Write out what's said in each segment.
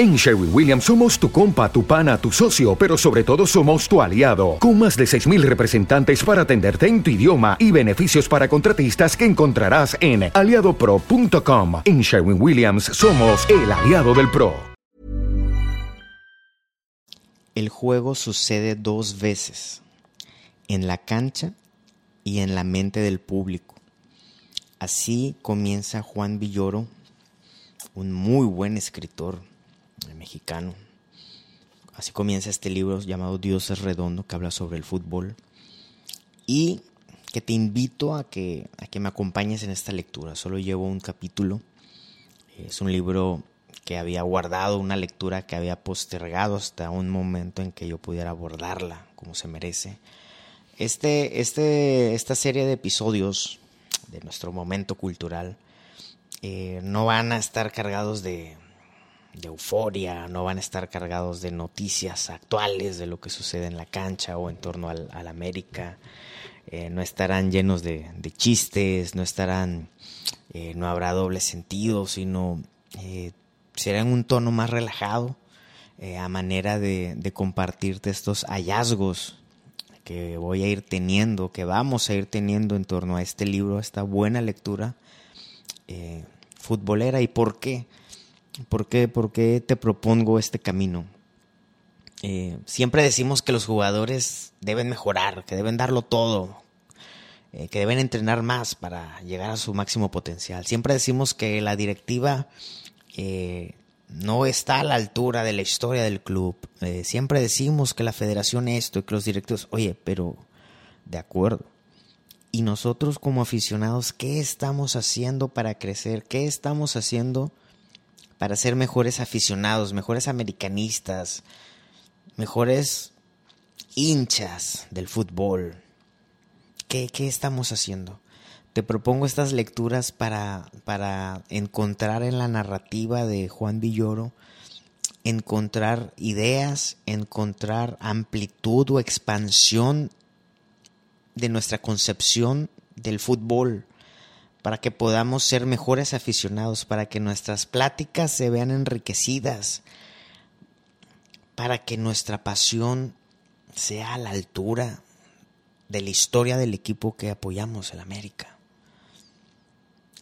En Sherwin Williams somos tu compa, tu pana, tu socio, pero sobre todo somos tu aliado, con más de 6.000 representantes para atenderte en tu idioma y beneficios para contratistas que encontrarás en aliadopro.com. En Sherwin Williams somos el aliado del PRO. El juego sucede dos veces, en la cancha y en la mente del público. Así comienza Juan Villoro, un muy buen escritor mexicano. Así comienza este libro llamado Dios es redondo, que habla sobre el fútbol. Y que te invito a que, a que me acompañes en esta lectura. Solo llevo un capítulo. Es un libro que había guardado, una lectura que había postergado hasta un momento en que yo pudiera abordarla como se merece. Este, este, esta serie de episodios de nuestro momento cultural eh, no van a estar cargados de, de euforia, no van a estar cargados de noticias actuales de lo que sucede en la cancha o en torno al, América, eh, no estarán llenos de, chistes, no estarán, eh, no habrá doble sentido, sino eh, será en un tono más relajado, a manera de, de, compartirte estos hallazgos que voy a ir teniendo, que vamos a ir teniendo en torno a este libro, a esta buena lectura futbolera y por qué ¿Por qué, ¿Por qué te propongo este camino? Eh, siempre decimos que los jugadores deben mejorar, que deben darlo todo, eh, que deben entrenar más para llegar a su máximo potencial. Siempre decimos que la directiva eh, no está a la altura de la historia del club. siempre decimos que la federación esto y que los directivos, oye, pero de acuerdo. Y nosotros como aficionados, ¿qué estamos haciendo para crecer? ¿Qué estamos haciendo para ser mejores aficionados, mejores americanistas, mejores hinchas del fútbol. ¿Qué, estamos haciendo? Te propongo estas lecturas para, para encontrar en la narrativa de Juan Villoro, encontrar ideas, encontrar amplitud o expansión de nuestra concepción del fútbol, para que podamos ser mejores aficionados, para que nuestras pláticas se vean enriquecidas, para que nuestra pasión sea a la altura de la historia del equipo que apoyamos, el América.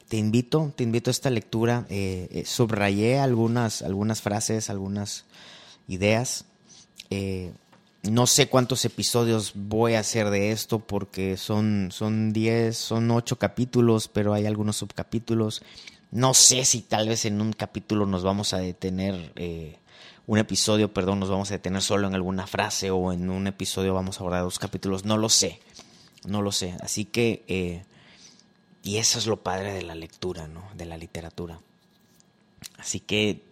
Te invito, te invito a esta lectura. Eh, eh, subrayé algunas, algunas frases, algunas ideas. Eh, no sé cuántos episodios voy a hacer de esto porque son, son 10, son 8 capítulos, pero hay algunos subcapítulos. No sé si tal vez en un capítulo nos vamos a detener, eh, un episodio, perdón, nos vamos a detener solo en alguna frase o en un episodio vamos a abordar dos capítulos. No lo sé, no lo sé. Así que, eh, y eso es lo padre de la lectura, ¿no? De la literatura. Así que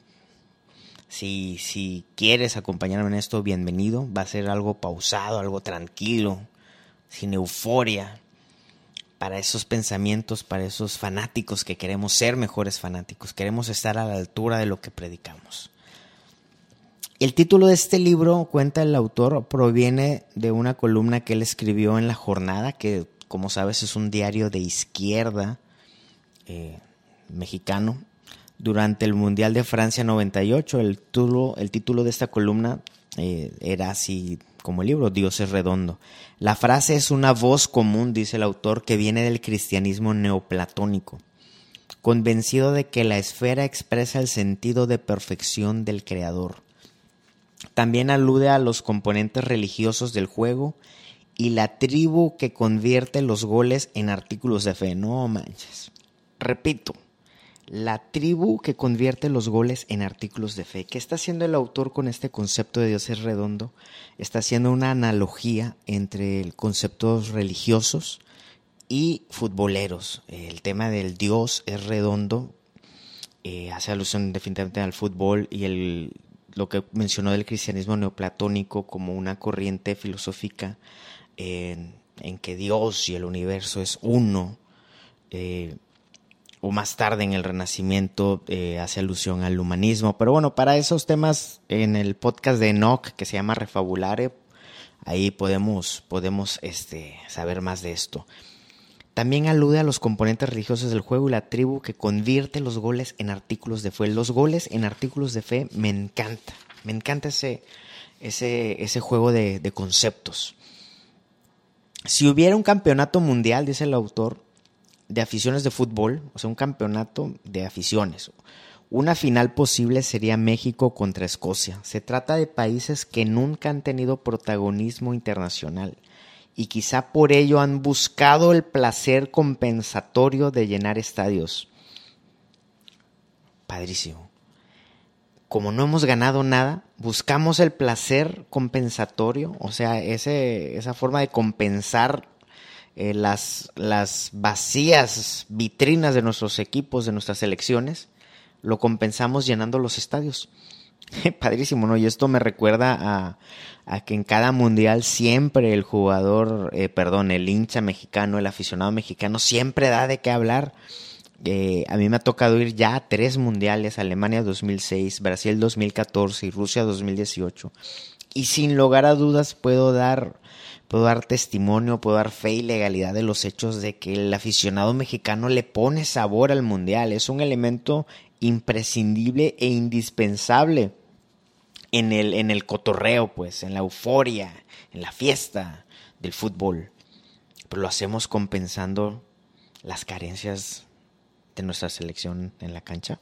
si, si quieres acompañarme en esto, bienvenido. Va a ser algo pausado, algo tranquilo, sin euforia, para esos pensamientos, para esos fanáticos que queremos ser mejores fanáticos, queremos estar a la altura de lo que predicamos. El título de este libro, cuenta el autor, proviene de una columna que él escribió en La Jornada, que como sabes es un diario de izquierda eh, mexicano, durante el Mundial de Francia 98. El título, el título de esta columna eh, era así como el libro, Dios es redondo. La frase es una voz común, dice el autor, que viene del cristianismo neoplatónico, convencido de que la esfera expresa el sentido de perfección del Creador. También alude a los componentes religiosos del juego y la tribu que convierte los goles en artículos de fe. No manches. Repito, la tribu que convierte los goles en artículos de fe. ¿Qué está haciendo el autor con este concepto de Dios es redondo? Está haciendo una analogía entre conceptos religiosos y futboleros. El tema del Dios es redondo eh, hace alusión definitivamente al fútbol y el, lo que mencionó del cristianismo neoplatónico como una corriente filosófica en, que Dios y el universo es uno. Eh, o más tarde en el Renacimiento eh, hace alusión al humanismo. Pero bueno, para esos temas en el podcast de Enoch que se llama Refabulare, ahí podemos, podemos este, saber más de esto. También alude a los componentes religiosos del juego y la tribu que convierte los goles en artículos de fe. Los goles en artículos de fe me encanta. Me encanta ese, ese, ese juego de, de conceptos. Si hubiera un campeonato mundial, dice el autor, de aficiones de fútbol, o sea, un campeonato de aficiones, una final posible sería México contra Escocia. Se trata de países que nunca han tenido protagonismo internacional y quizá por ello han buscado el placer compensatorio de llenar estadios. Padrísimo. Como no hemos ganado nada, buscamos el placer compensatorio, o sea, ese, esa forma de compensar eh, las, las vacías vitrinas de nuestros equipos, de nuestras selecciones, lo compensamos llenando los estadios. Padrísimo, ¿no? Y esto me recuerda a, a que en cada mundial siempre el jugador, eh, perdón, el hincha mexicano, el aficionado mexicano, siempre da de qué hablar. Eh, a mí me ha tocado ir ya a tres mundiales, Alemania 2006, Brasil 2014 y Rusia 2018. Y sin lugar a dudas puedo dar, puedo dar testimonio, puedo dar fe y legalidad de los hechos de que el aficionado mexicano le pone sabor al mundial. Es un elemento imprescindible e indispensable en el, en el cotorreo, pues, en la euforia, en la fiesta del fútbol. Pero lo hacemos compensando las carencias de nuestra selección en la cancha.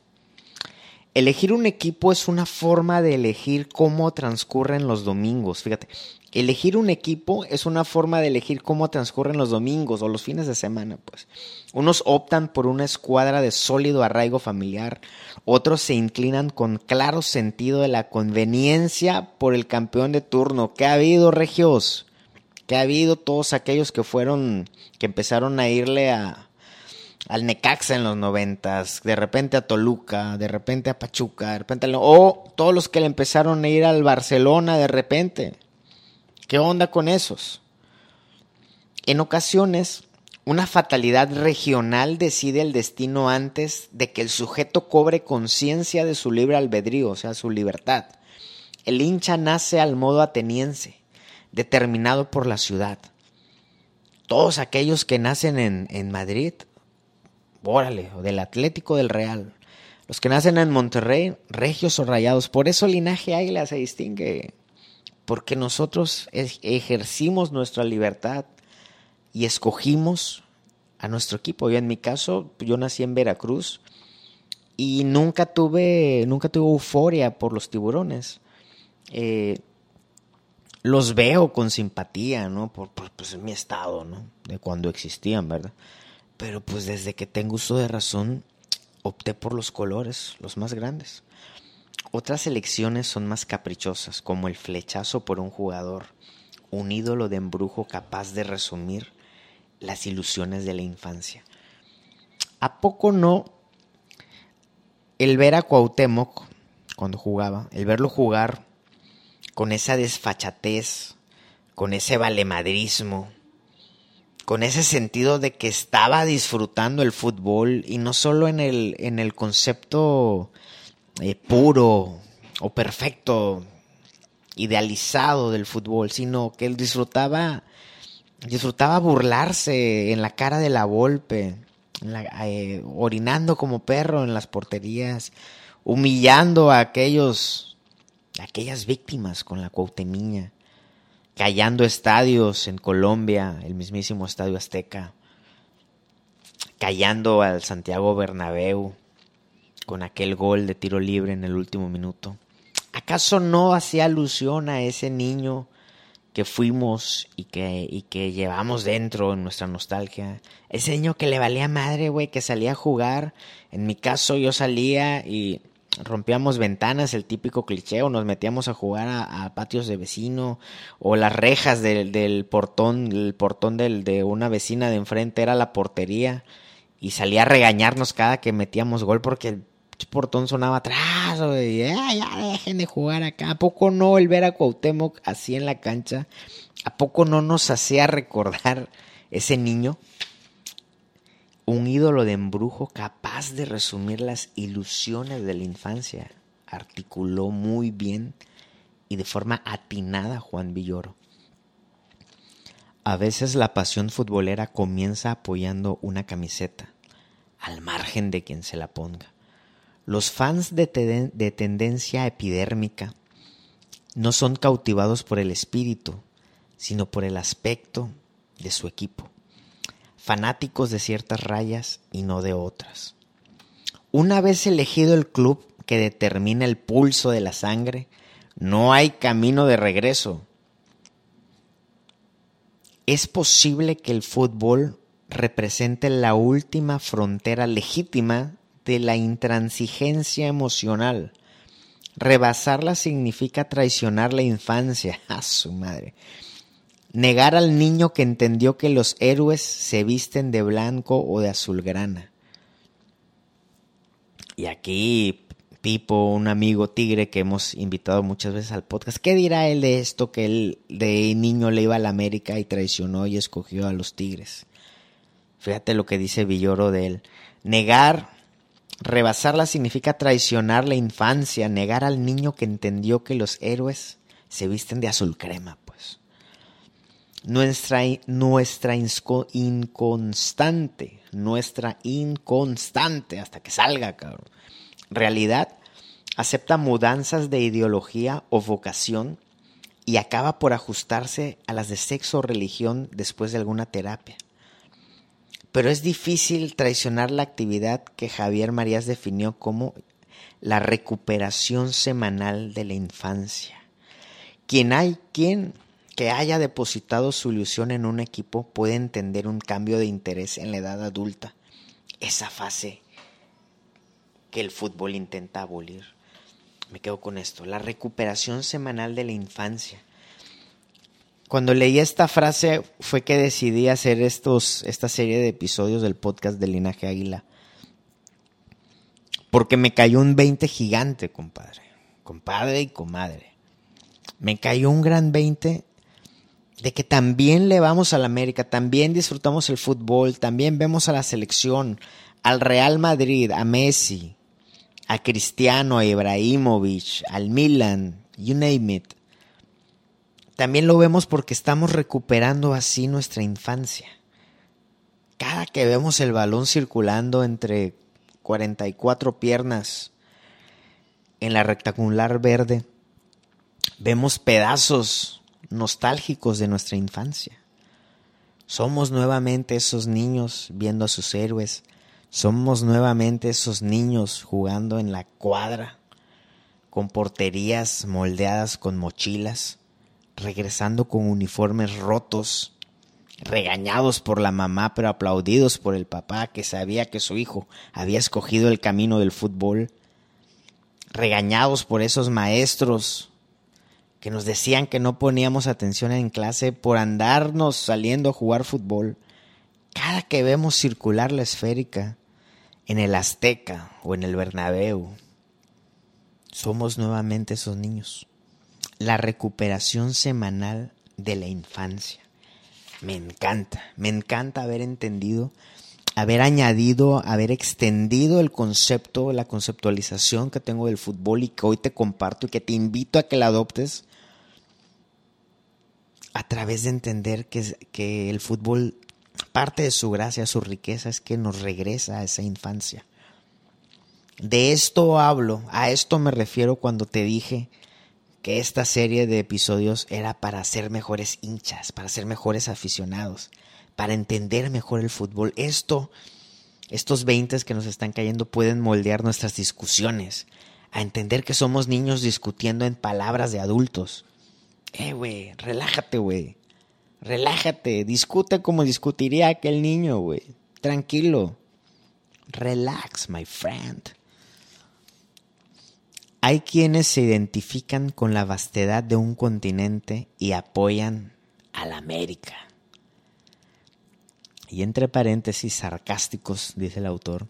Elegir un equipo es una forma de elegir cómo transcurren los domingos. Fíjate, elegir un equipo es una forma de elegir cómo transcurren los domingos o los fines de semana, pues. Unos optan por una escuadra de sólido arraigo familiar, otros se inclinan con claro sentido de la conveniencia por el campeón de turno. ¿Qué ha habido, regios? ¿Qué ha habido todos aquellos que fueron, que empezaron a irle a, al Necaxa en los noventas, de repente a Toluca, de repente a Pachuca, de repente o todos los que le empezaron a ir al Barcelona de repente. ¿Qué onda con esos? En ocasiones, una fatalidad regional decide el destino antes de que el sujeto cobre conciencia de su libre albedrío, o sea, su libertad. El hincha nace al modo ateniense, determinado por la ciudad. Todos aquellos que nacen en, en Madrid órale, o del Atlético del Real. Los que nacen en Monterrey, regios o rayados. Por eso linaje águila se distingue. Porque nosotros ejercimos nuestra libertad y escogimos a nuestro equipo. Yo en mi caso, yo nací en Veracruz y nunca tuve, nunca tuve euforia por los tiburones. Eh, los veo con simpatía, ¿no? Por, por pues, mi estado, ¿no? De cuando existían, ¿verdad? Pero pues desde que tengo uso de razón, opté por los colores, los más grandes. Otras elecciones son más caprichosas, como el flechazo por un jugador, un ídolo de embrujo capaz de resumir las ilusiones de la infancia. ¿A poco no el ver a Cuauhtémoc cuando jugaba, el verlo jugar con esa desfachatez, con ese valemadrismo, con ese sentido de que estaba disfrutando el fútbol y no solo en el, en el concepto eh, puro o perfecto, idealizado del fútbol, sino que él disfrutaba, disfrutaba burlarse en la cara de la golpe, eh, orinando como perro en las porterías, humillando a aquellos, a aquellas víctimas con la cuautemiña callando estadios en Colombia, el mismísimo Estadio Azteca, callando al Santiago Bernabéu con aquel gol de tiro libre en el último minuto. ¿Acaso no hacía alusión a ese niño que fuimos y que, y que llevamos dentro en nuestra nostalgia? Ese niño que le valía madre, güey, que salía a jugar. En mi caso yo salía y rompíamos ventanas, el típico cliché, o nos metíamos a jugar a, patios de vecino, o las rejas del, del portón, el portón del, de una vecina de enfrente era la portería, y salía a regañarnos cada que metíamos gol porque el portón sonaba atrás, y ya dejen de jugar acá. ¿A poco no el ver a Cuauhtémoc así en la cancha? ¿A poco no nos hacía recordar ese niño? Un ídolo de embrujo capaz de resumir las ilusiones de la infancia, articuló muy bien y de forma atinada Juan Villoro. A veces la pasión futbolera comienza apoyando una camiseta, al margen de quien se la ponga. Los fans de, de tendencia epidérmica no son cautivados por el espíritu, sino por el aspecto de su equipo. Fanáticos de ciertas rayas y no de otras. Una vez elegido el club que determina el pulso de la sangre, no hay camino de regreso. Es posible que el fútbol represente la última frontera legítima de la intransigencia emocional. Rebasarla significa traicionar la infancia. A su madre. Negar al niño que entendió que los héroes se visten de blanco o de azulgrana. Y aquí Pipo, un amigo tigre que hemos invitado muchas veces al podcast, ¿qué dirá él de esto que él de niño le iba a la América y traicionó y escogió a los tigres? Fíjate lo que dice Villoro de él. Negar, rebasarla significa traicionar la infancia, negar al niño que entendió que los héroes se visten de azul crema, Nuestra, nuestra inconstante, nuestra inconstante, hasta que salga, cabrón realidad, acepta mudanzas de ideología o vocación y acaba por ajustarse a las de sexo o religión después de alguna terapia. Pero es difícil traicionar la actividad que Javier Marías definió como la recuperación semanal de la infancia. Quien hay, quien que haya depositado su ilusión en un equipo puede entender un cambio de interés en la edad adulta. Esa fase que el fútbol intenta abolir. Me quedo con esto, la recuperación semanal de la infancia. Cuando leí esta frase fue que decidí hacer estos, esta serie de episodios del podcast de Linaje Águila. Porque me cayó un 20 gigante, compadre. Compadre y comadre. Me cayó un gran 20 de que también le vamos a la América, también disfrutamos el fútbol, también vemos a la selección, al Real Madrid, a Messi, a Cristiano, a Ibrahimovic, al Milan, you name it. También lo vemos porque estamos recuperando así nuestra infancia. Cada que vemos el balón circulando entre 44 piernas en la rectangular verde, vemos pedazos nostálgicos de nuestra infancia. Somos nuevamente esos niños viendo a sus héroes, somos nuevamente esos niños jugando en la cuadra, con porterías moldeadas con mochilas, regresando con uniformes rotos, regañados por la mamá pero aplaudidos por el papá que sabía que su hijo había escogido el camino del fútbol, regañados por esos maestros que nos decían que no poníamos atención en clase por andarnos saliendo a jugar fútbol. Cada que vemos circular la esférica, en el Azteca o en el Bernabéu. Somos nuevamente esos niños. La recuperación semanal de la infancia. Me encanta, me encanta haber entendido, haber añadido, haber extendido el concepto, la conceptualización que tengo del fútbol y que hoy te comparto y que te invito a que la adoptes a través de entender que, que el fútbol Parte de su gracia, su riqueza es que nos regresa a esa infancia. De esto hablo, a esto me refiero cuando te dije que esta serie de episodios era para ser mejores hinchas, para ser mejores aficionados, para entender mejor el fútbol. Esto, estos 20 que nos están cayendo pueden moldear nuestras discusiones, a entender que somos niños discutiendo en palabras de adultos. Eh, güey, relájate, güey. Relájate, discute como discutiría aquel niño, güey. Tranquilo. Relax, my friend. Hay quienes se identifican con la vastedad de un continente y apoyan a la América. Y entre paréntesis sarcásticos, dice el autor,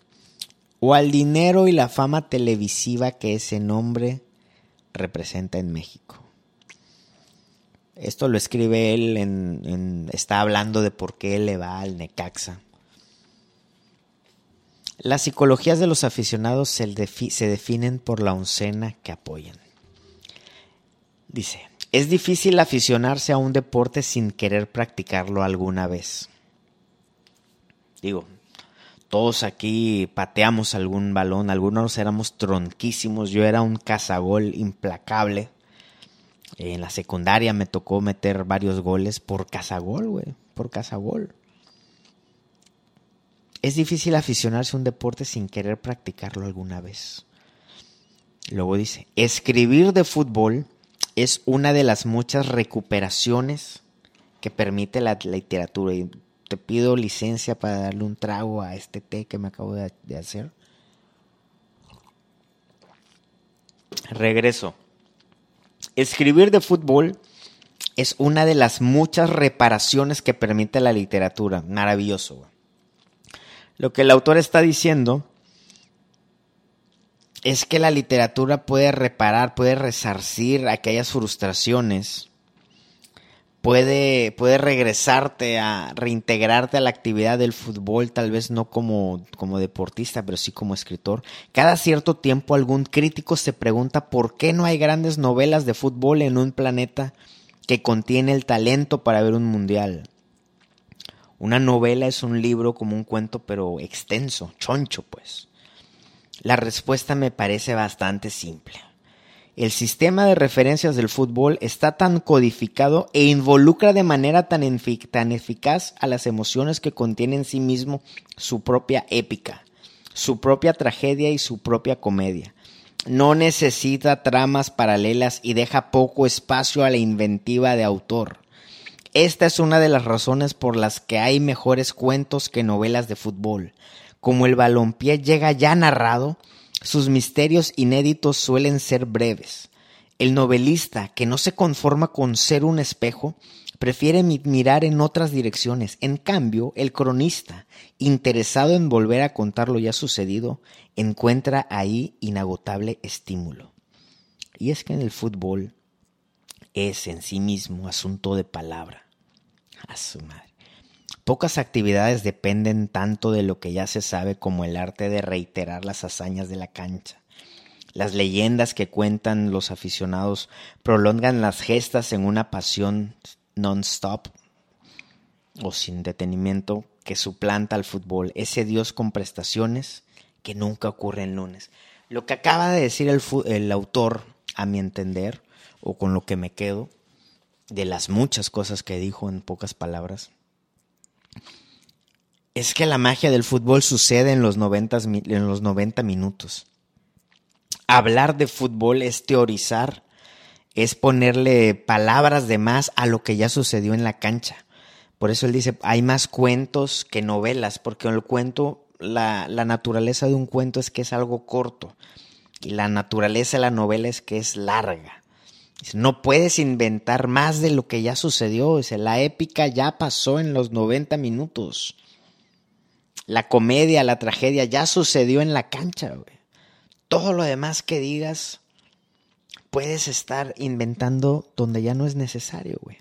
o al dinero y la fama televisiva que ese nombre representa en México. Esto lo escribe él en, está hablando de por qué le va al Necaxa. Las psicologías de los aficionados se, se definen por la oncena que apoyan. Dice, Es difícil aficionarse a un deporte sin querer practicarlo alguna vez. Digo, todos aquí pateamos algún balón, algunos éramos tronquísimos, yo era un cazagol implacable. En la secundaria me tocó meter varios goles por cazagol, güey, por cazagol. Es difícil aficionarse a un deporte sin querer practicarlo alguna vez. Luego dice, escribir de fútbol es una de las muchas recuperaciones que permite la literatura. Y te pido licencia para darle un trago a este té que me acabo de, de hacer. Regreso. Escribir de fútbol es una de las muchas reparaciones que permite la literatura. Maravilloso. Lo que el autor está diciendo es que la literatura puede reparar, puede resarcir aquellas frustraciones, puede, puede regresarte a reintegrarte a la actividad del fútbol, tal vez no como, como deportista, pero sí como escritor. Cada cierto tiempo algún crítico se pregunta por qué no hay grandes novelas de fútbol en un planeta que contiene el talento para ver un mundial. Una novela es un libro como un cuento, pero extenso, choncho, pues. La respuesta me parece bastante simple. El sistema de referencias del fútbol está tan codificado e involucra de manera tan, eficaz a las emociones que contiene en sí mismo su propia épica, su propia tragedia y su propia comedia. No necesita tramas paralelas y deja poco espacio a la inventiva de autor. Esta es una de las razones por las que hay mejores cuentos que novelas de fútbol como el balompié llega ya narrado, sus misterios inéditos suelen ser breves. El novelista, que no se conforma con ser un espejo, prefiere mirar en otras direcciones. En cambio, el cronista, interesado en volver a contar lo ya sucedido, encuentra ahí inagotable estímulo. Y es que en el fútbol es en sí mismo asunto de palabra. A su madre. Pocas actividades dependen tanto de lo que ya se sabe como el arte de reiterar las hazañas de la cancha. Las leyendas que cuentan los aficionados prolongan las gestas en una pasión non-stop o sin detenimiento que suplanta al fútbol, ese Dios con prestaciones que nunca ocurre en lunes. Lo que acaba de decir el, el autor, a mi entender, o con lo que me quedo, de las muchas cosas que dijo en pocas palabras, es que la magia del fútbol sucede en los, 90, en los 90 minutos. Hablar de fútbol es teorizar, es ponerle palabras de más a lo que ya sucedió en la cancha. Por eso él dice, hay más cuentos que novelas, porque el cuento, la, la naturaleza de un cuento es que es algo corto, y la naturaleza de la novela es que es larga. No puedes inventar más de lo que ya sucedió. Dice, la épica ya pasó en los 90 minutos. La comedia, la tragedia ya sucedió en la cancha, güey. Todo lo demás que digas, puedes estar inventando donde ya no es necesario, güey.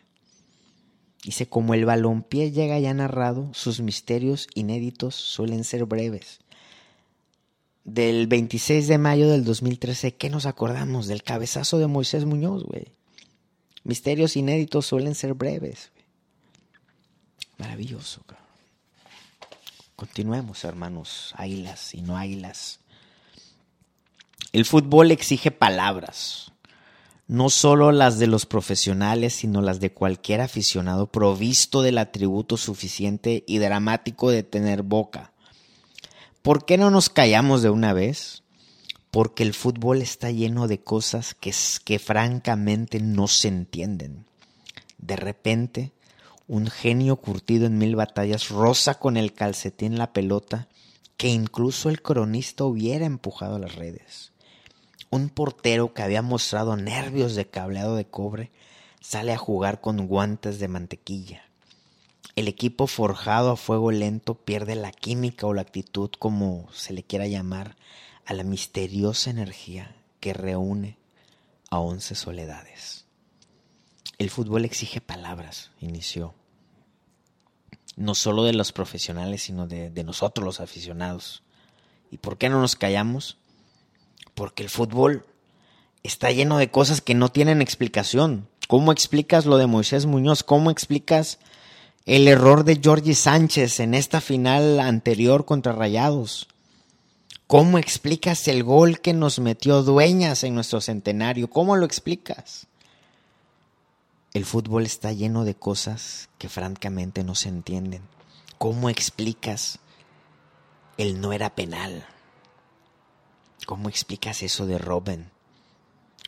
Dice, como el balompié llega ya narrado, sus misterios inéditos suelen ser breves. Del 26 de mayo del 2013, ¿qué nos acordamos? Del cabezazo de Moisés Muñoz, güey. Misterios inéditos suelen ser breves. Güey. Maravilloso, cabrón. Continuemos, hermanos, águilas y no águilas. El fútbol exige palabras, no solo las de los profesionales, sino las de cualquier aficionado provisto del atributo suficiente y dramático de tener boca. ¿Por qué no nos callamos de una vez? Porque el fútbol está lleno de cosas que, que francamente no se entienden. De repente, un genio curtido en mil batallas roza con el calcetín la pelota que incluso el cronista hubiera empujado a las redes. Un portero que había mostrado nervios de cableado de cobre sale a jugar con guantes de mantequilla. El equipo forjado a fuego lento pierde la química o la actitud, como se le quiera llamar, a la misteriosa energía que reúne a once soledades. El fútbol exige palabras, inició. No solo de los profesionales, sino de, nosotros los aficionados. ¿Y por qué no nos callamos? Porque el fútbol está lleno de cosas que no tienen explicación. ¿Cómo explicas lo de Moisés Muñoz? ¿Cómo explicas el error de Jorge Sánchez en esta final anterior contra Rayados? ¿Cómo explicas el gol que nos metió Dueñas en nuestro centenario? ¿Cómo lo explicas? El fútbol está lleno de cosas que francamente no se entienden. ¿Cómo explicas el no era penal? ¿Cómo explicas eso de Robin?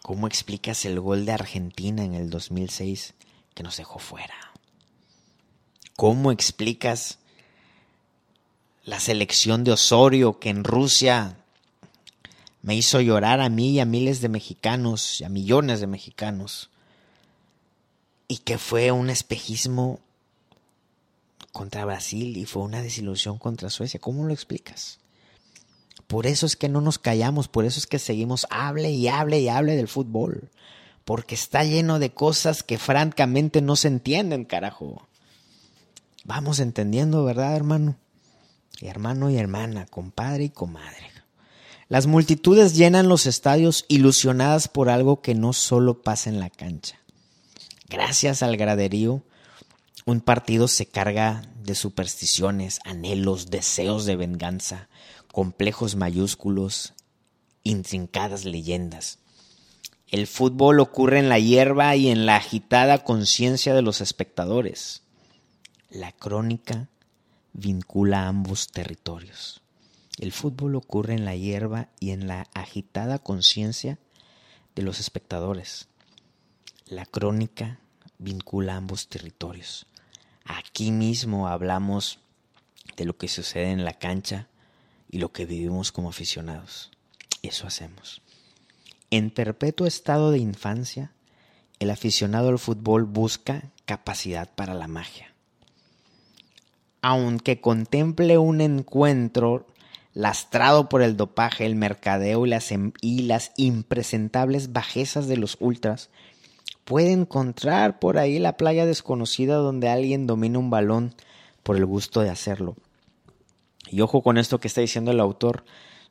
¿Cómo explicas el gol de Argentina en el 2006 que nos dejó fuera? ¿Cómo explicas la selección de Osorio que en Rusia me hizo llorar a mí y a miles de mexicanos, y a millones de mexicanos? Y que fue un espejismo contra Brasil y fue una desilusión contra Suecia. ¿Cómo lo explicas? Por eso es que no nos callamos, por eso es que seguimos hable y hable y hable del fútbol. Porque está lleno de cosas que francamente no se entienden, carajo. Vamos entendiendo, ¿verdad, hermano? Y hermano y hermana, compadre y comadre. Las multitudes llenan los estadios ilusionadas por algo que no solo pasa en la cancha. Gracias al graderío, un partido se carga de supersticiones, anhelos, deseos de venganza, complejos mayúsculos, intrincadas leyendas. El fútbol ocurre en la hierba y en la agitada conciencia de los espectadores. La crónica vincula ambos territorios. El fútbol ocurre en la hierba y en la agitada conciencia de los espectadores. La crónica vincula ambos territorios. Aquí mismo hablamos de lo que sucede en la cancha y lo que vivimos como aficionados. Eso hacemos. En perpetuo estado de infancia, el aficionado al fútbol busca capacidad para la magia. Aunque contemple un encuentro lastrado por el dopaje, el mercadeo y las, em, impresentables bajezas de los ultras, puede encontrar por ahí la playa desconocida donde alguien domina un balón por el gusto de hacerlo. Y ojo con esto que está diciendo el autor,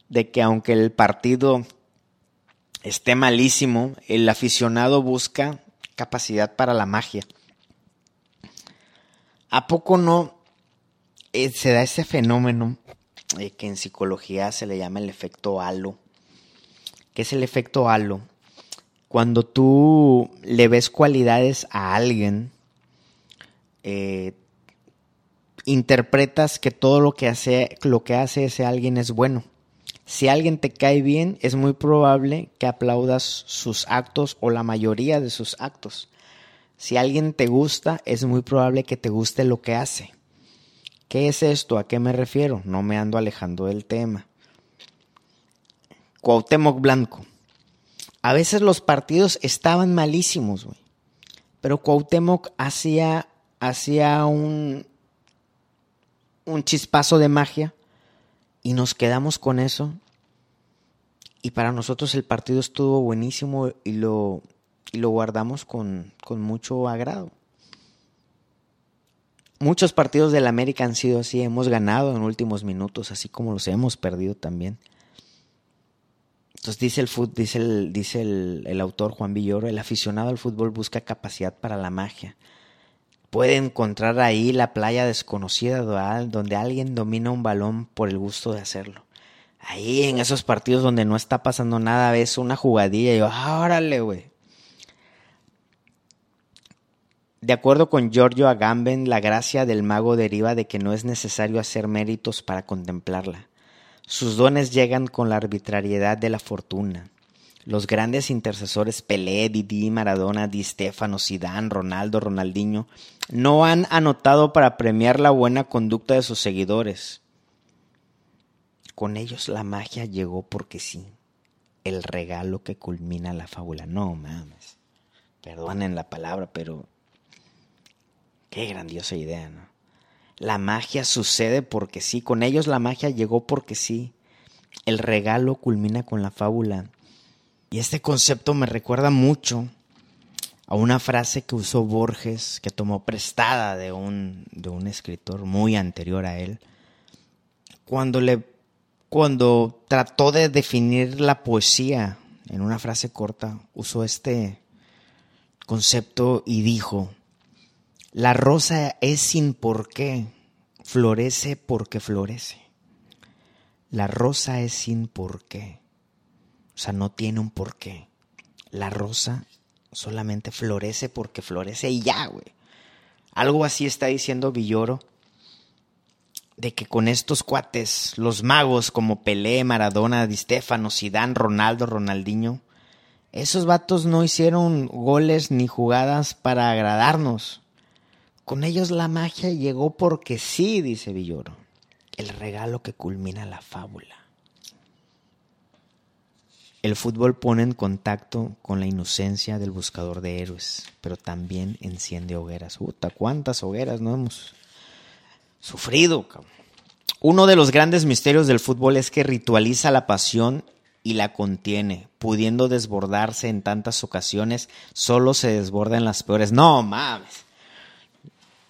de que aunque el partido esté malísimo, el aficionado busca capacidad para la magia. ¿A poco no eh, se da ese fenómeno que en psicología se le llama el efecto halo? ¿Qué es el efecto halo? Cuando tú le ves cualidades a alguien, eh, interpretas que todo lo que hace, lo que hace ese alguien es bueno. Si alguien te cae bien, es muy probable que aplaudas sus actos o la mayoría de sus actos. Si alguien te gusta, es muy probable que te guste lo que hace. ¿Qué es esto? ¿A qué me refiero? No me ando alejando del tema. Cuauhtémoc Blanco. A veces los partidos estaban malísimos, güey. Pero Cuauhtémoc hacía, hacía un, un chispazo de magia y nos quedamos con eso. Y para nosotros el partido estuvo buenísimo y lo, y lo guardamos con, con mucho agrado. Muchos partidos del América han sido así, hemos ganado en últimos minutos, así como los hemos perdido también. Entonces dice el, dice el, dice el, el autor Juan Villoro, el aficionado al fútbol busca capacidad para la magia puede encontrar ahí la playa desconocida donde alguien domina un balón por el gusto de hacerlo. Ahí en esos partidos donde no está pasando nada, ves una jugadilla y yo, ah, güey. De acuerdo con Giorgio Agamben, la gracia del mago deriva de que no es necesario hacer méritos para contemplarla. Sus dones llegan con la arbitrariedad de la fortuna. Los grandes intercesores Pelé, Didi, Maradona, Di Stefano, Zidane, Ronaldo, Ronaldinho no han anotado para premiar la buena conducta de sus seguidores. Con ellos la magia llegó porque sí. El regalo que culmina la fábula. No mames. Perdonen la palabra, pero qué grandiosa idea, ¿no? La magia sucede porque sí. Con ellos la magia llegó porque sí. El regalo culmina con la fábula. Y este concepto me recuerda mucho a una frase que usó Borges, que tomó prestada de un, de un escritor muy anterior a él, cuando, le, cuando trató de definir la poesía en una frase corta, usó este concepto y dijo, la rosa es sin por qué, florece porque florece. La rosa es sin por qué, o sea, no tiene un porqué. La rosa solamente florece porque florece y ya, güey. Algo así está diciendo Villoro de que con estos cuates, los magos como Pelé, Maradona, Di Stefano, Zidane, Ronaldo, Ronaldinho, esos vatos no hicieron goles ni jugadas para agradarnos. Con ellos la magia llegó porque sí, dice Villoro, el regalo que culmina la fábula. El fútbol pone en contacto con la inocencia del buscador de héroes, pero también enciende hogueras. Puta, ¿cuántas hogueras no hemos sufrido. Uno de los grandes misterios del fútbol es que ritualiza la pasión y la contiene, pudiendo desbordarse en tantas ocasiones, solo se desborda en las peores. No mames.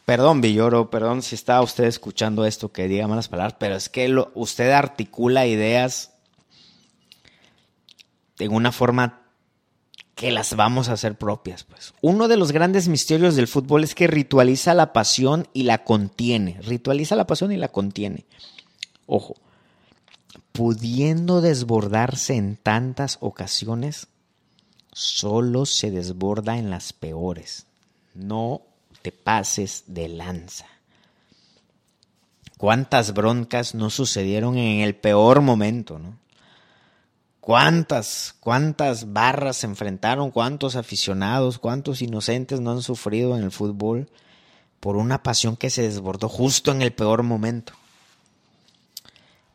Perdón, Villoro, perdón si está usted escuchando esto que diga malas palabras, pero es que usted articula ideas en una forma que las vamos a hacer propias, pues. Uno de los grandes misterios del fútbol es que ritualiza la pasión y la contiene. Ritualiza la pasión y la contiene. Ojo, pudiendo desbordarse en tantas ocasiones, solo se desborda en las peores. No te pases de lanza. ¿Cuántas broncas no sucedieron en el peor momento, no? ¿Cuántas, cuántas barras se enfrentaron? ¿Cuántos aficionados, cuántos inocentes no han sufrido en el fútbol por una pasión que se desbordó justo en el peor momento?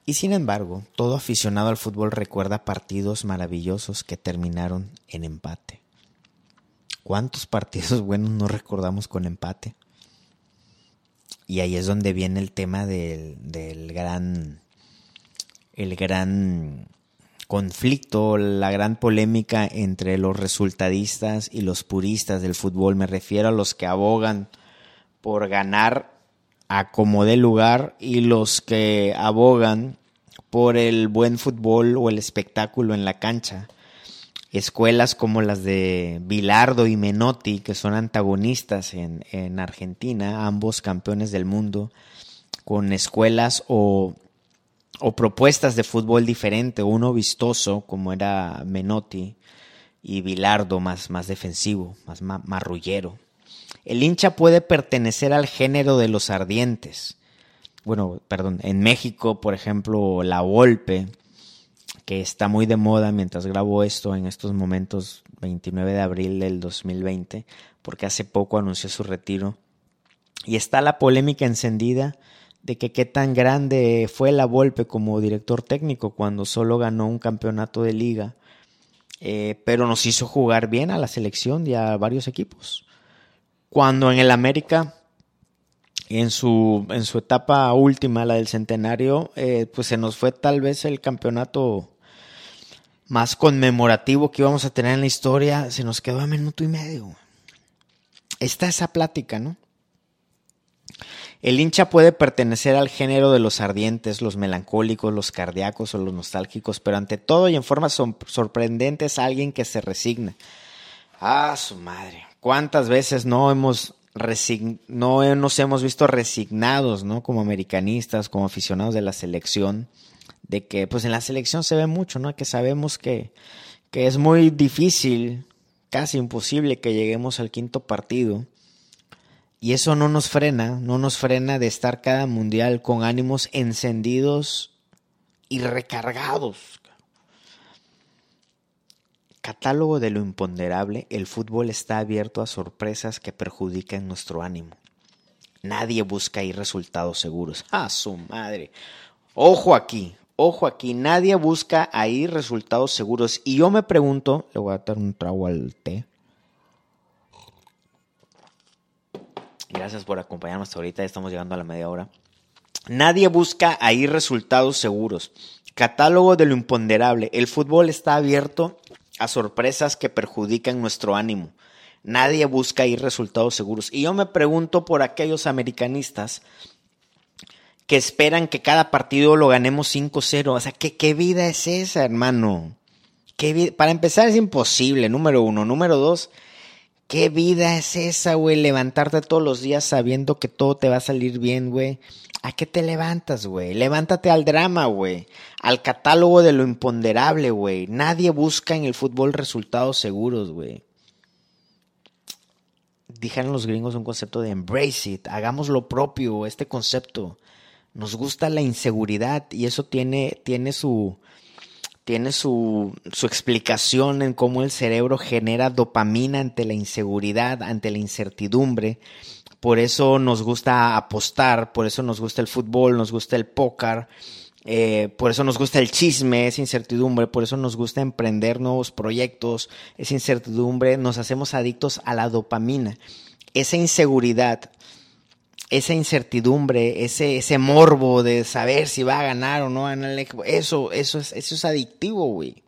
Y sin embargo, todo aficionado al fútbol recuerda partidos maravillosos que terminaron en empate. ¿Cuántos partidos buenos no recordamos con empate? Y ahí es donde viene el tema del, del gran, el gran conflicto, la gran polémica entre los resultadistas y los puristas del fútbol. Me refiero a los que abogan por ganar a como de lugar y los que abogan por el buen fútbol o el espectáculo en la cancha. Escuelas como las de Bilardo y Menotti, que son antagonistas en, en Argentina, ambos campeones del mundo, con escuelas o o propuestas de fútbol diferente, uno vistoso como era Menotti y Bilardo más, más defensivo, más marrullero. El hincha puede pertenecer al género de los ardientes. Bueno, perdón, en México, por ejemplo, la Volpe, que está muy de moda mientras grabo esto en estos momentos, 29 de abril del 2020, porque hace poco anunció su retiro. Y está la polémica encendida de que qué tan grande fue la Volpe como director técnico cuando solo ganó un campeonato de liga, eh, pero nos hizo jugar bien a la selección y a varios equipos. Cuando en el América, en su, en su etapa última, la del centenario, eh, pues se nos fue tal vez el campeonato más conmemorativo que íbamos a tener en la historia, se nos quedó a minuto y medio. Está esa plática, ¿no? El hincha puede pertenecer al género de los ardientes, los melancólicos, los cardíacos o los nostálgicos, pero ante todo y en forma sorprendente es alguien que se resigna. Ah, su madre. ¿Cuántas veces no hemos no nos hemos visto resignados, ¿no? Como americanistas, como aficionados de la selección, de que pues en la selección se ve mucho, ¿no? Que sabemos que, que es muy difícil, casi imposible que lleguemos al quinto partido y eso no nos frena, no nos frena de estar cada mundial con ánimos encendidos y recargados. Catálogo de lo imponderable, el fútbol está abierto a sorpresas que perjudican nuestro ánimo. Nadie busca ahí resultados seguros. ¡Ah, su madre! Ojo aquí, ojo aquí, nadie busca ahí resultados seguros. Y yo me pregunto, le voy a dar un trago al té. Gracias por acompañarnos ahorita, estamos llegando a la media hora. Nadie busca ahí resultados seguros. Catálogo de lo imponderable. El fútbol está abierto a sorpresas que perjudican nuestro ánimo. Nadie busca ahí resultados seguros. Y yo me pregunto por aquellos americanistas que esperan que cada partido lo ganemos 5-0. O sea, ¿qué, ¿qué, vida es esa, hermano? ¿Qué Para empezar es imposible, número uno. Número dos, ¿Qué vida es esa, güey? Levantarte todos los días sabiendo que todo te va a salir bien, güey. ¿A qué te levantas, güey? Levántate al drama, güey. Al catálogo de lo imponderable, güey. Nadie busca en el fútbol resultados seguros, güey. Dijeron los gringos un concepto de embrace it. Hagamos lo propio, este concepto. Nos gusta la inseguridad y eso tiene, tiene su, tiene su, su, explicación en cómo el cerebro genera dopamina ante la inseguridad, ante la incertidumbre, por eso nos gusta apostar, por eso nos gusta el fútbol, nos gusta el póker, eh, por eso nos gusta el chisme, esa incertidumbre, por eso nos gusta emprender nuevos proyectos, esa incertidumbre, nos hacemos adictos a la dopamina. Esa inseguridad, esa incertidumbre, ese, ese morbo de saber si va a ganar o no el eso, eso es, eso es adictivo, güey.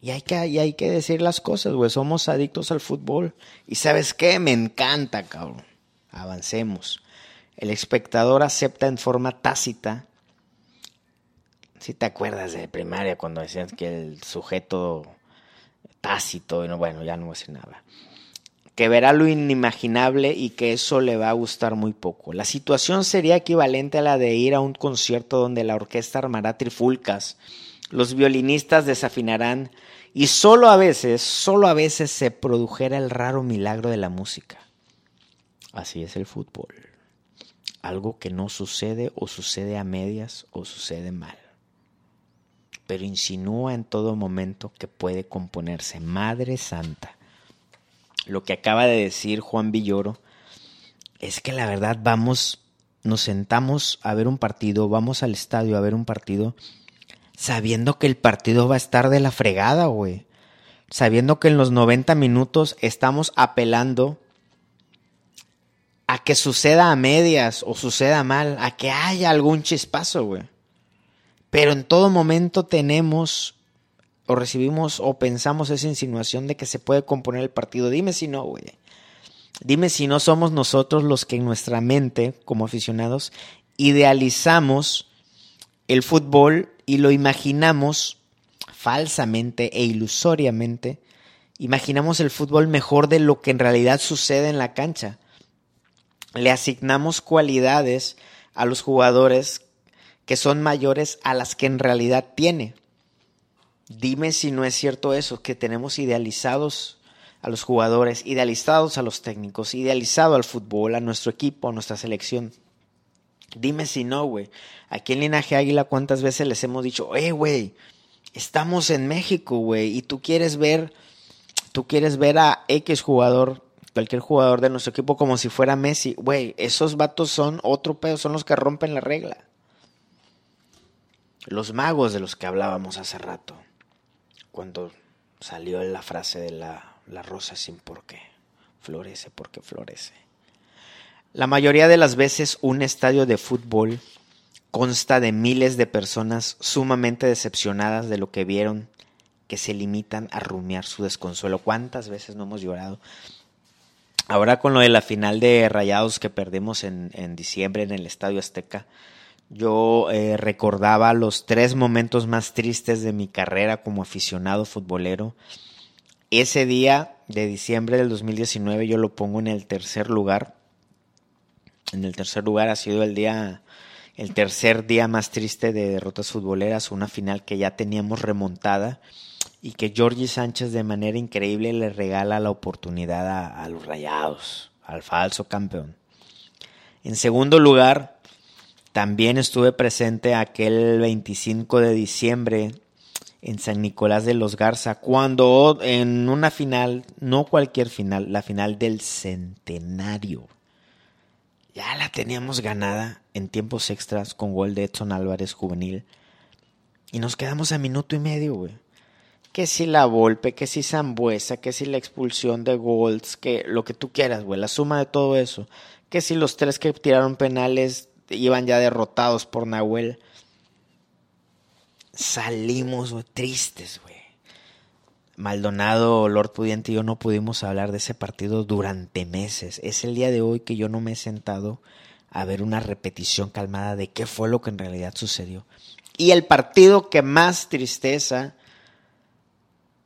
Y hay que, hay que decir las cosas, güey. Somos adictos al fútbol. Y sabes qué? Me encanta, cabrón avancemos. El espectador acepta en forma tácita. Si te acuerdas de primaria cuando decían que el sujeto tácito, y no, bueno, ya no voy a decir nada. Que verá lo inimaginable y que eso le va a gustar muy poco. La situación sería equivalente a la de ir a un concierto donde la orquesta armará trifulcas, los violinistas desafinarán y solo a veces, solo a veces se produjera el raro milagro de la música. Así es el fútbol. Algo que no sucede o sucede a medias o sucede mal. Pero insinúa en todo momento que puede componerse. Madre Santa. Lo que acaba de decir Juan Villoro es que la verdad vamos, nos sentamos a ver un partido, vamos al estadio a ver un partido, sabiendo que el partido va a estar de la fregada, güey. Sabiendo que en los 90 minutos estamos apelando a que suceda a medias o suceda mal, a que haya algún chispazo, güey. Pero en todo momento tenemos o recibimos o pensamos esa insinuación de que se puede componer el partido. Dime si no, güey. Dime si no somos nosotros los que en nuestra mente, como aficionados, idealizamos el fútbol y lo imaginamos falsamente e ilusoriamente. Imaginamos el fútbol mejor de lo que en realidad sucede en la cancha le asignamos cualidades a los jugadores que son mayores a las que en realidad tiene. Dime si no es cierto eso, que tenemos idealizados a los jugadores, idealizados a los técnicos, idealizado al fútbol, a nuestro equipo, a nuestra selección. Dime si no, güey. Aquí en Linaje Águila, ¿cuántas veces les hemos dicho, eh, güey, estamos en México, güey, y tú quieres ver, tú quieres ver a X jugador cualquier jugador de nuestro equipo como si fuera Messi. Güey, esos vatos son otro pedo, son los que rompen la regla. Los magos de los que hablábamos hace rato. Cuando salió la frase de la, la rosa sin por qué. Florece porque florece. La mayoría de las veces un estadio de fútbol consta de miles de personas sumamente decepcionadas de lo que vieron, que se limitan a rumiar su desconsuelo. ¿Cuántas veces no hemos llorado Ahora con lo de la final de Rayados que perdimos en, diciembre en el Estadio Azteca, yo eh, recordaba los tres momentos más tristes de mi carrera como aficionado futbolero. Ese día de diciembre del 2019 yo lo pongo en el tercer lugar. En el tercer lugar ha sido el día, el tercer día más triste de derrotas futboleras, una final que ya teníamos remontada y que Georgie Sánchez de manera increíble le regala la oportunidad a, los Rayados, al falso campeón. En segundo lugar, también estuve presente aquel 25 de diciembre en San Nicolás de los Garza, cuando en una final, no cualquier final, la final del centenario, ya la teníamos ganada en tiempos extras con gol de Edson Álvarez juvenil. Y nos quedamos a minuto y medio, güey. Que si la Volpe, que si Zambuesa, que si la expulsión de Golds, que lo que tú quieras, güey, la suma de todo eso, que si los tres que tiraron penales iban ya derrotados por Nahuel, salimos tristes, güey. Maldonado, Lord Pudiente y yo no pudimos hablar de ese partido durante meses. Es el día de hoy que yo no me he sentado a ver una repetición calmada de qué fue lo que en realidad sucedió. Y el partido que más tristeza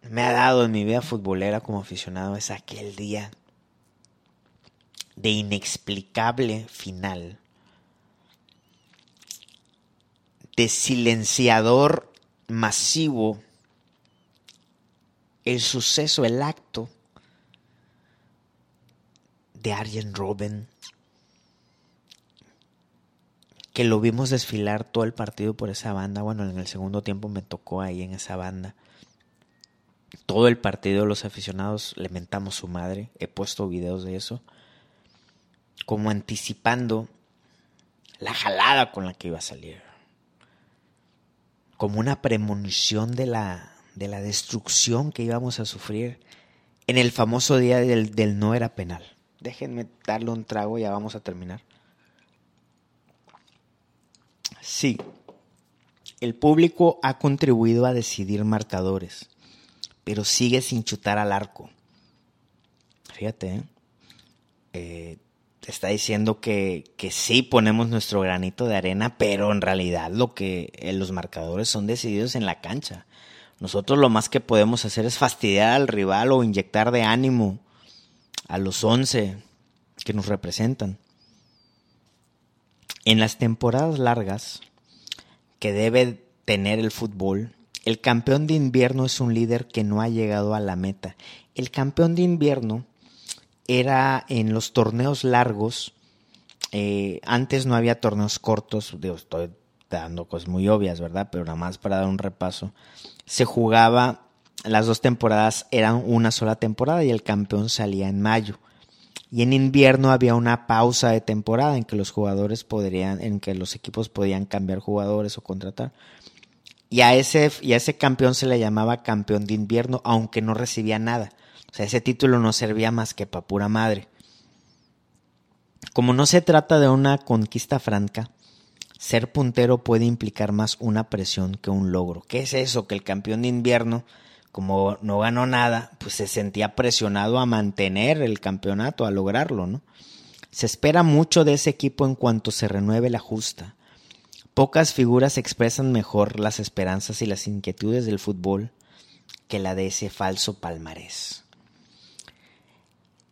me ha dado en mi vida futbolera como aficionado es aquel día de inexplicable final, de silenciador masivo, el suceso, el acto de Arjen Robben, que lo vimos desfilar todo el partido por esa banda. Bueno, en el segundo tiempo me tocó ahí en esa banda. Todo el partido los aficionados lamentamos su madre. He puesto videos de eso. Como anticipando la jalada con la que iba a salir. Como una premonición de la, de la destrucción que íbamos a sufrir en el famoso día del, del no era penal. Déjenme darle un trago y ya vamos a terminar. Sí, el público ha contribuido a decidir marcadores, pero sigue sin chutar al arco. Fíjate, ¿eh? eh está diciendo que, que, sí ponemos nuestro granito de arena, pero en realidad lo que eh, los marcadores son decididos en la cancha. Nosotros lo más que podemos hacer es fastidiar al rival o inyectar de ánimo a los 11 que nos representan. En las temporadas largas que debe tener el fútbol, el campeón de invierno es un líder que no ha llegado a la meta. El campeón de invierno era en los torneos largos, eh, antes no había torneos cortos, estoy dando cosas muy obvias, ¿verdad? Pero nada más para dar un repaso. Se jugaba, las dos temporadas eran una sola temporada y el campeón salía en mayo. Y en invierno había una pausa de temporada en que los jugadores podrían, en que los equipos podían cambiar jugadores o contratar. Y a ese, y a ese campeón se le llamaba campeón de invierno, aunque no recibía nada. O sea, ese título no servía más que para pura madre. Como no se trata de una conquista franca, ser puntero puede implicar más una presión que un logro. ¿Qué es eso? Que el campeón de invierno como no ganó nada, pues se sentía presionado a mantener el campeonato, a lograrlo, ¿no? Se espera mucho de ese equipo en cuanto se renueve la justa. Pocas figuras expresan mejor las esperanzas y las inquietudes del fútbol que la de ese falso palmarés.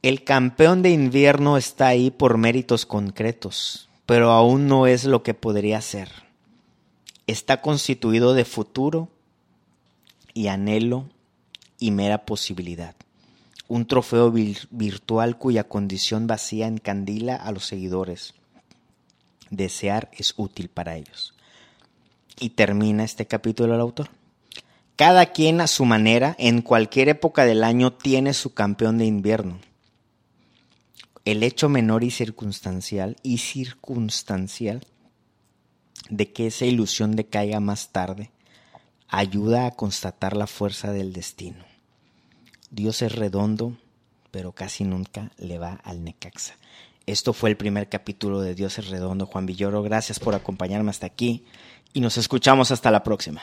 El campeón de invierno está ahí por méritos concretos, pero aún no es lo que podría ser. Está constituido de futuro, y anhelo y mera posibilidad. Un trofeo virtual cuya condición vacía encandila a los seguidores. Desear es útil para ellos. Y termina este capítulo el autor. Cada quien a su manera, en cualquier época del año, tiene su campeón de invierno. El hecho menor y circunstancial y circunstancial de que esa ilusión decaiga más tarde ayuda a constatar la fuerza del destino. Dios es redondo, pero casi nunca le va al Necaxa. Esto fue el primer capítulo de Dios es redondo. Juan Villoro, gracias por acompañarme hasta aquí y nos escuchamos hasta la próxima.